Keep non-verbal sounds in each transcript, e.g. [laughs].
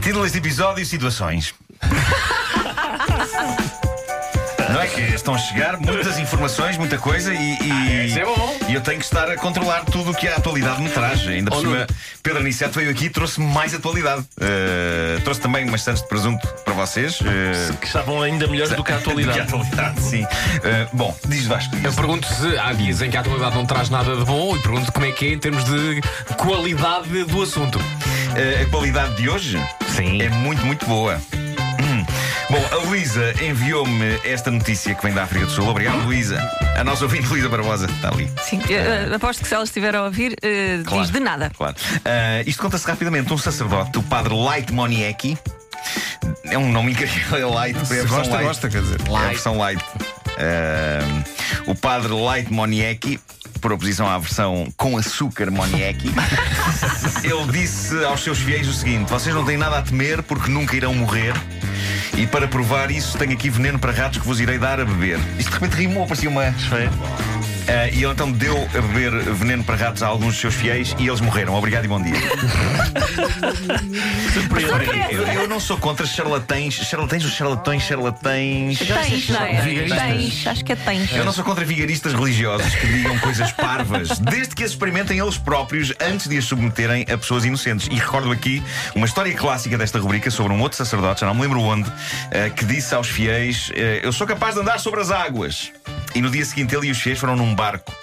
Título deste episódio: Situações. [laughs] É que estão a chegar muitas informações, muita coisa e, e, isso é bom. e eu tenho que estar a controlar tudo o que a atualidade me traz. Ainda por Oh, cima. Pedro Aniceto veio aqui e trouxe mais atualidade. Uh, trouxe também umas santos de presunto para vocês. uh, Que estavam ainda melhores do que a [laughs] do que a atualidade. atualidade, sim. Uh, bom, diz Vasco. Eu pergunto se há dias em que a atualidade não traz nada de bom e pergunto como é que é em termos de qualidade do assunto. Uh, a qualidade de hoje Sim. é muito, muito boa. Bom, a Luísa enviou-me esta notícia que vem da África do Sul. Obrigado, Luísa. A nossa ouvinte Luísa Barbosa está ali. Sim, eu, uh, aposto que se ela estiver a ouvir, uh, Claro, diz de nada. Claro. Ah, isto conta-se rapidamente. Um sacerdote, o padre Light Moniecki, é um nome incrível, é Light. Se é gosta, light. gosta, quer dizer. É a versão Light. O padre Light Moniecki. Por oposição à versão com açúcar Moniecki, [laughs] ele disse aos seus fiéis o seguinte: Vocês não têm nada a temer porque nunca irão morrer. E para provar isso, tenho aqui veneno para ratos que vos irei dar a beber. Isto de repente rimou, parecia uma. Foi. Ah, e ele então deu a beber veneno para ratos a alguns dos seus fiéis e eles morreram. Obrigado e bom dia. [laughs] eu, eu não sou contra charlatães. Charlatães ou charlatões, charlatães. Tens, não é? Tens, acho que é tens. Eu não sou contra vigaristas religiosos que digam coisas parvas, [laughs] desde que as experimentem eles próprios antes de as submeterem a pessoas inocentes. E recordo aqui uma história clássica desta rubrica sobre um outro sacerdote, já não me lembro onde, eh, que disse aos fiéis: eh, Eu sou capaz de andar sobre as águas. E no dia seguinte ele e os fiéis foram num barco.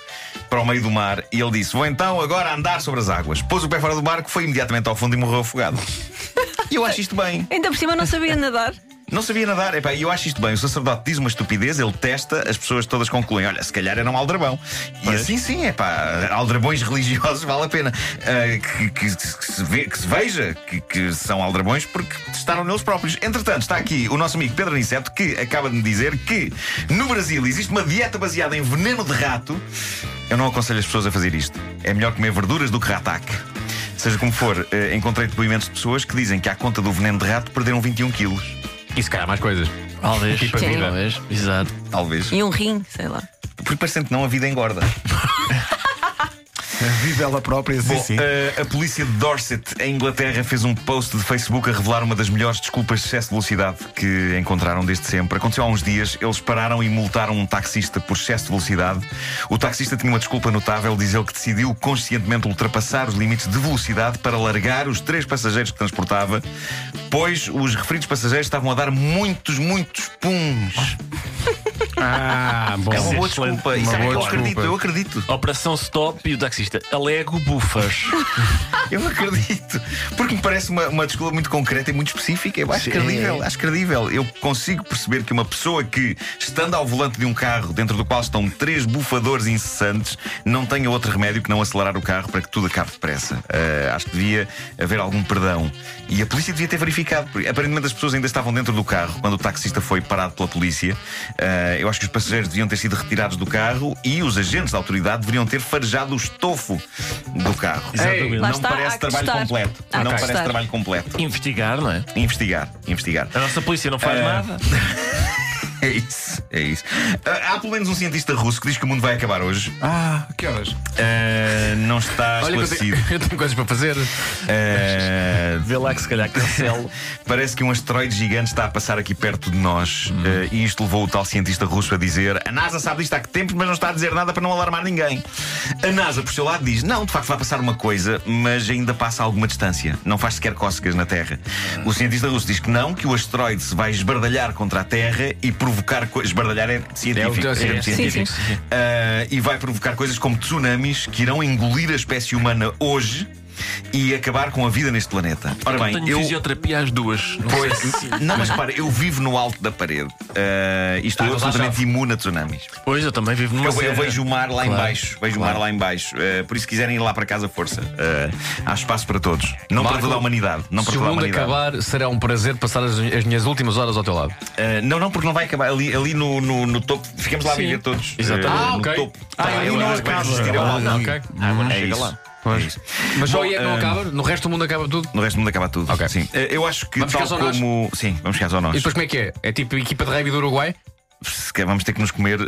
Para o meio do mar, e ele disse: Vou então agora andar sobre as águas. Pôs o pé fora do barco, foi imediatamente ao fundo e morreu afogado. [laughs] E eu acho isto bem. Ainda por cima não sabia nadar. Não sabia nadar. Epá, eu acho isto bem. O sacerdote diz uma estupidez, ele testa, as pessoas todas concluem: olha, se calhar era um aldrabão. E assim sim, é pá, aldrabões [laughs] religiosos vale a pena ah, que, que- que se ve- que se veja que, são aldrabões porque testaram neles próprios. Entretanto, está aqui o nosso amigo Pedro Aniceto que acaba de me dizer que no Brasil existe uma dieta baseada em veneno de rato. Eu não aconselho as pessoas a fazer isto. É melhor comer verduras do que rataque. Seja como for, eh, encontrei depoimentos de pessoas que dizem que à conta do veneno de rato perderam 21 quilos. E se calhar mais coisas. Talvez. Tipo a Sim. vida. Talvez. Exato. Talvez. E um rim, sei lá. Porque parecendo que não, a vida engorda. [laughs] Vive ela própria, sim, Bom, sim. eh, a polícia de Dorset, em Inglaterra, fez um post de Facebook a revelar uma das melhores desculpas de excesso de velocidade que encontraram desde sempre. Aconteceu há uns dias, eles pararam e multaram um taxista por excesso de velocidade. O taxista tinha uma desculpa notável, diz ele que decidiu conscientemente ultrapassar os limites de velocidade para largar os três passageiros que transportava, pois os referidos passageiros estavam a dar muitos, muitos puns. [laughs] Ah, bom. É uma boa desculpa. Isso é que eu acredito, eu acredito. Operação Stop e o taxista. Alego bufas. [laughs] Eu acredito. Porque me parece uma, uma desculpa muito concreta e muito específica. Eu acho Sim. credível, acho credível. Eu consigo perceber que uma pessoa que, estando ao volante de um carro dentro do qual estão três bufadores incessantes, não tenha outro remédio que não acelerar o carro para que tudo acabe depressa. Ah, acho que devia haver algum perdão. E a polícia devia ter verificado. Porque aparentemente as pessoas ainda estavam dentro do carro quando o taxista foi parado pela polícia. Ah, eu acho que os passageiros deviam ter sido retirados do carro e os agentes da autoridade deveriam ter farejado o estofo do carro. Exatamente. Não está, parece trabalho completo. Há não parece trabalho completo. Investigar, não é? Investigar, investigar. A nossa polícia não faz Ah. nada. [laughs] É isso, é isso. Ah, há pelo menos um cientista russo que diz que o mundo vai acabar hoje. Ah, que horas? Ah, não está Olha, que eu esclarecido. tenho, [laughs] eu tenho coisas para fazer. Ah, Vê lá que se calhar cancelo. [laughs] Parece que um asteroide gigante está a passar aqui perto de nós. Ah, e isto levou o tal cientista russo a dizer: A NASA sabe disto há que tempo, mas não está a dizer nada para não alarmar ninguém. A NASA, por seu lado, diz: Não, de facto vai passar uma coisa, mas ainda passa a alguma distância. Não faz sequer cócegas na Terra. O cientista russo diz que não, que o asteroide se vai esbardalhar contra a Terra e provocar coisas. Esbardalhar é científico. É é termo sim, científico. sim, Ah, e vai provocar coisas como tsunamis que irão engolir a espécie humana hoje e acabar com a vida neste planeta. Ora bem, Tenho eu. fisioterapia às duas. Não Pois, se- [laughs] não, mas para, eu vivo no alto da parede uh, e estou Ah, absolutamente imune a tsunamis. Pois, eu também vivo numa Eu, eu vejo o mar lá Claro, baixo, vejo o mar claro. lá em baixo. Uh, por isso, se quiserem ir lá para casa, força. Uh, há espaço para todos. Não Marco, para toda a humanidade. Não para Se o toda a mundo acabar, será um prazer passar as, as minhas últimas horas ao teu lado. Não, não, porque não vai acabar. Ali, ali no, no, no topo, ficamos lá a Sim. viver todos. Exatamente. Ah, no ok. topo. Ah, Tá, ali eu não acaba. a Ah, ok. A água não É chega lá. É isso. Mas só Bom, aí é que não uh, acaba? No resto do mundo acaba tudo? No resto do mundo acaba tudo. Ok. Sim. Uh, Eu acho que Vamos tal ficar só nós? como. Sim, vamos ficar só nós. E depois como é que é? É tipo equipa de rugby do Uruguai? Se calhar vamos ter que nos comer. [laughs] uh,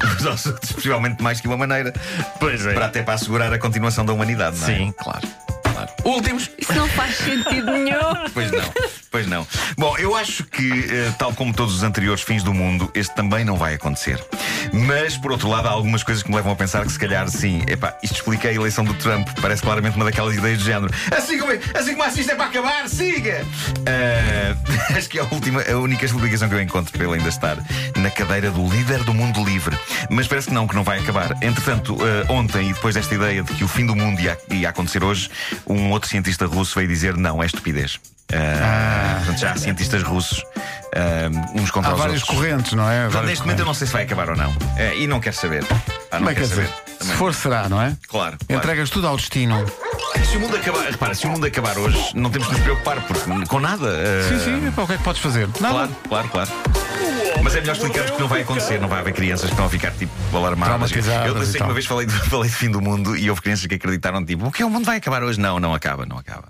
outros, possivelmente mais que uma maneira. Pois é. Para até para assegurar a continuação da humanidade, não é? Sim, claro. claro. Últimos. Isso não faz sentido nenhum. [laughs] Pois não, pois não. Bom, eu acho que, eh, tal como todos os anteriores fins do mundo, este também não vai acontecer. Mas, por outro lado, há algumas coisas que me levam a pensar que, se calhar, sim, epá, isto explica a eleição do Trump. Parece claramente uma daquelas ideias do género. Assim como, assim como isto é para acabar, siga! Eh, [laughs] acho que é a, última, a única explicação que eu encontro para ele ainda estar na cadeira do líder do mundo livre. Mas parece que não, que não vai acabar. Entretanto, eh, ontem, e depois desta ideia de que o fim do mundo ia, ia acontecer hoje, um outro cientista russo veio dizer: não, é estupidez. Ah, portanto, já há cientistas russos, ah, uns contra Há os várias outros. correntes, não é? Portanto, neste momento eu correntes. não sei se vai acabar ou não. Eh, e não quero saber. Ah, não Como é que quer Se for, será, não é? Claro, claro. Entregas tudo ao destino. Se o mundo acabar, repara, se o mundo acabar hoje, não temos de nos preocupar porque, com nada. ah, Sim, sim, epá, o que é que podes fazer? Nada. Claro, claro, claro. Mas é melhor explicar porque não vai acontecer, não vai haver crianças que estão a ficar tipo alarmadas. Eu, sei que uma vez falei, de- [laughs] falei de fim do mundo e houve crianças que acreditaram tipo, o que o mundo vai acabar hoje? Não, não acaba, não acaba.